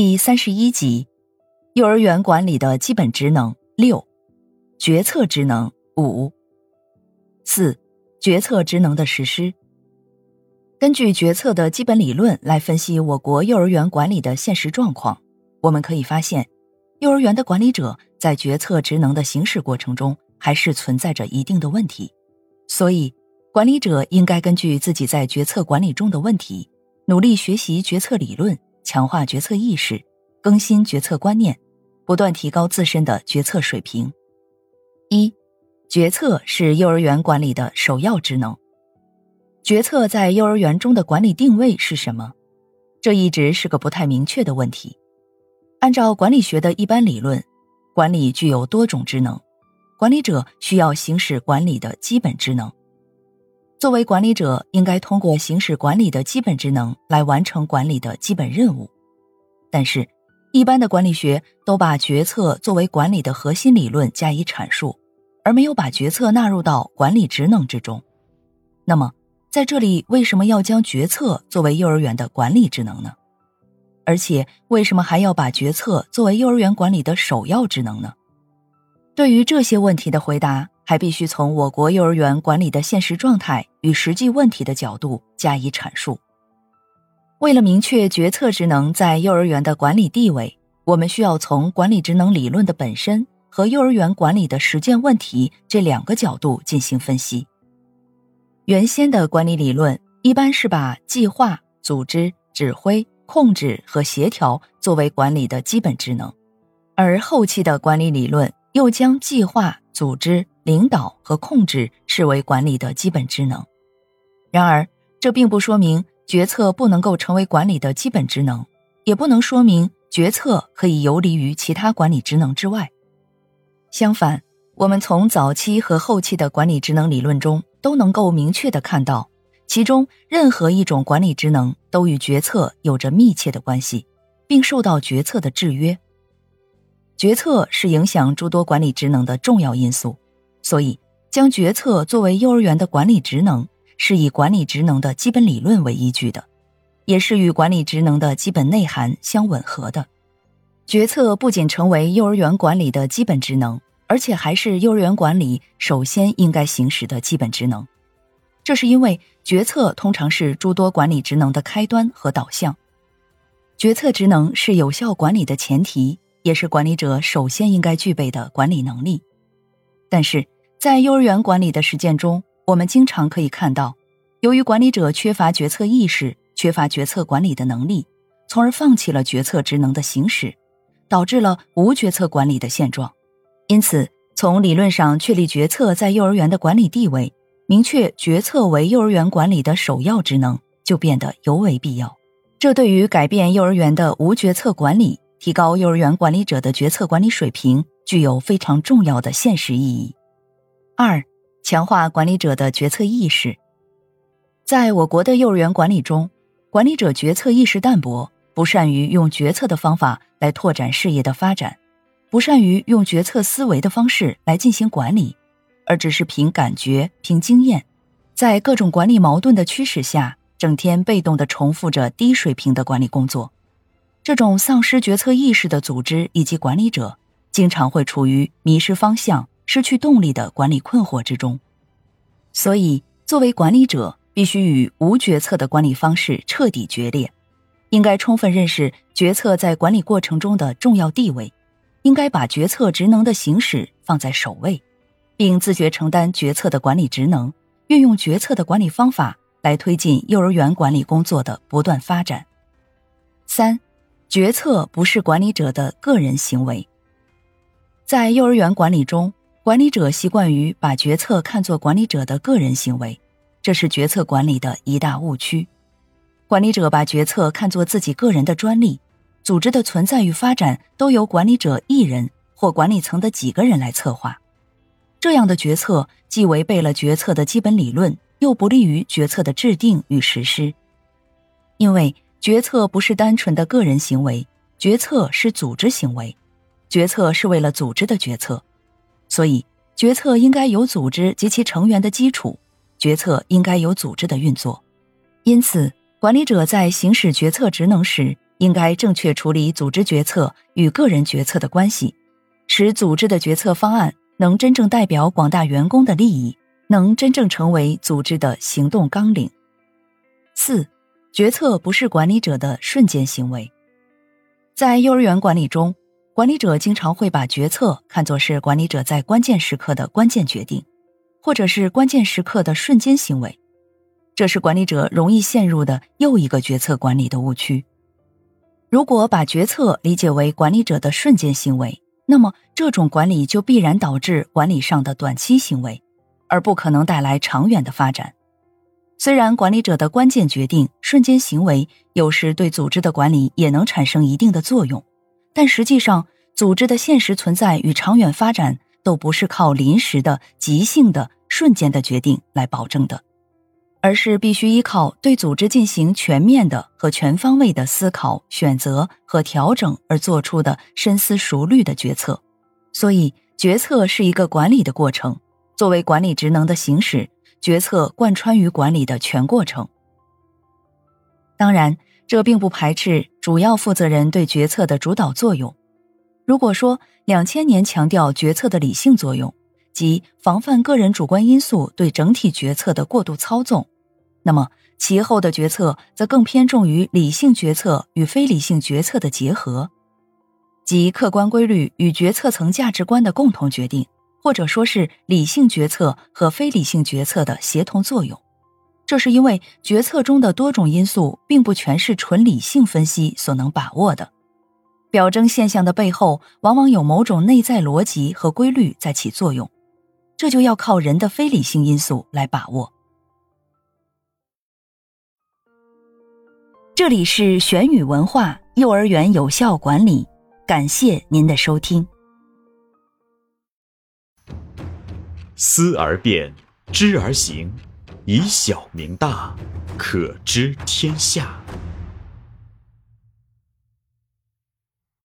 第三十一集：幼儿园管理的基本职能六，决策职能五，四，决策职能的实施。根据决策的基本理论来分析我国幼儿园管理的现实状况，我们可以发现，幼儿园的管理者在决策职能的行使过程中还是存在着一定的问题，所以管理者应该根据自己在决策管理中的问题，努力学习决策理论。强化决策意识，更新决策观念，不断提高自身的决策水平。一，决策是幼儿园管理的首要职能。决策在幼儿园中的管理定位是什么？这一直是个不太明确的问题。按照管理学的一般理论，管理具有多种职能，管理者需要行使管理的基本职能。作为管理者，应该通过行使管理的基本职能来完成管理的基本任务。但是，一般的管理学都把决策作为管理的核心理论加以阐述，而没有把决策纳入到管理职能之中。那么，在这里为什么要将决策作为幼儿园的管理职能呢？而且，为什么还要把决策作为幼儿园管理的首要职能呢？对于这些问题的回答。还必须从我国幼儿园管理的现实状态与实际问题的角度加以阐述。为了明确决策职能在幼儿园的管理地位，我们需要从管理职能理论的本身和幼儿园管理的实践问题这两个角度进行分析。原先的管理理论一般是把计划、组织、指挥、控制和协调作为管理的基本职能，而后期的管理理论又将计划、组织。领导和控制视为管理的基本职能，然而这并不说明决策不能够成为管理的基本职能，也不能说明决策可以游离于其他管理职能之外。相反，我们从早期和后期的管理职能理论中都能够明确的看到，其中任何一种管理职能都与决策有着密切的关系，并受到决策的制约。决策是影响诸多管理职能的重要因素。所以，将决策作为幼儿园的管理职能，是以管理职能的基本理论为依据的，也是与管理职能的基本内涵相吻合的。决策不仅成为幼儿园管理的基本职能，而且还是幼儿园管理首先应该行使的基本职能。这是因为决策通常是诸多管理职能的开端和导向。决策职能是有效管理的前提，也是管理者首先应该具备的管理能力。但是，在幼儿园管理的实践中，我们经常可以看到，由于管理者缺乏决策意识，缺乏决策管理的能力，从而放弃了决策职能的行使，导致了无决策管理的现状。因此，从理论上确立决策在幼儿园的管理地位，明确决策为幼儿园管理的首要职能，就变得尤为必要。这对于改变幼儿园的无决策管理，提高幼儿园管理者的决策管理水平，具有非常重要的现实意义。二、强化管理者的决策意识。在我国的幼儿园管理中，管理者决策意识淡薄，不善于用决策的方法来拓展事业的发展，不善于用决策思维的方式来进行管理，而只是凭感觉、凭经验，在各种管理矛盾的驱使下，整天被动的重复着低水平的管理工作。这种丧失决策意识的组织以及管理者，经常会处于迷失方向。失去动力的管理困惑之中，所以作为管理者，必须与无决策的管理方式彻底决裂。应该充分认识决策在管理过程中的重要地位，应该把决策职能的行使放在首位，并自觉承担决策的管理职能，运用决策的管理方法来推进幼儿园管理工作的不断发展。三，决策不是管理者的个人行为，在幼儿园管理中。管理者习惯于把决策看作管理者的个人行为，这是决策管理的一大误区。管理者把决策看作自己个人的专利，组织的存在与发展都由管理者一人或管理层的几个人来策划。这样的决策既违背了决策的基本理论，又不利于决策的制定与实施。因为决策不是单纯的个人行为，决策是组织行为，决策是为了组织的决策，所以决策应该有组织及其成员的基础，决策应该有组织的运作。因此，管理者在行使决策职能时，应该正确处理组织决策与个人决策的关系，使组织的决策方案。能真正代表广大员工的利益，能真正成为组织的行动纲领。四，决策不是管理者的瞬间行为。在幼儿园管理中，管理者经常会把决策看作是管理者在关键时刻的关键决定，或者是关键时刻的瞬间行为。这是管理者容易陷入的又一个决策管理的误区。如果把决策理解为管理者的瞬间行为，那么，这种管理就必然导致管理上的短期行为，而不可能带来长远的发展。虽然管理者的关键决定、瞬间行为有时对组织的管理也能产生一定的作用，但实际上，组织的现实存在与长远发展都不是靠临时的、即兴的、瞬间的决定来保证的。而是必须依靠对组织进行全面的和全方位的思考、选择和调整而做出的深思熟虑的决策。所以，决策是一个管理的过程。作为管理职能的行使，决策贯穿于管理的全过程。当然，这并不排斥主要负责人对决策的主导作用。如果说两千年强调决策的理性作用，即防范个人主观因素对整体决策的过度操纵，那么其后的决策则更偏重于理性决策与非理性决策的结合，即客观规律与决策层价值观的共同决定，或者说是理性决策和非理性决策的协同作用。这是因为决策中的多种因素并不全是纯理性分析所能把握的，表征现象的背后往往有某种内在逻辑和规律在起作用。这就要靠人的非理性因素来把握。这里是玄宇文化幼儿园有效管理，感谢您的收听。思而变，知而行，以小明大，可知天下。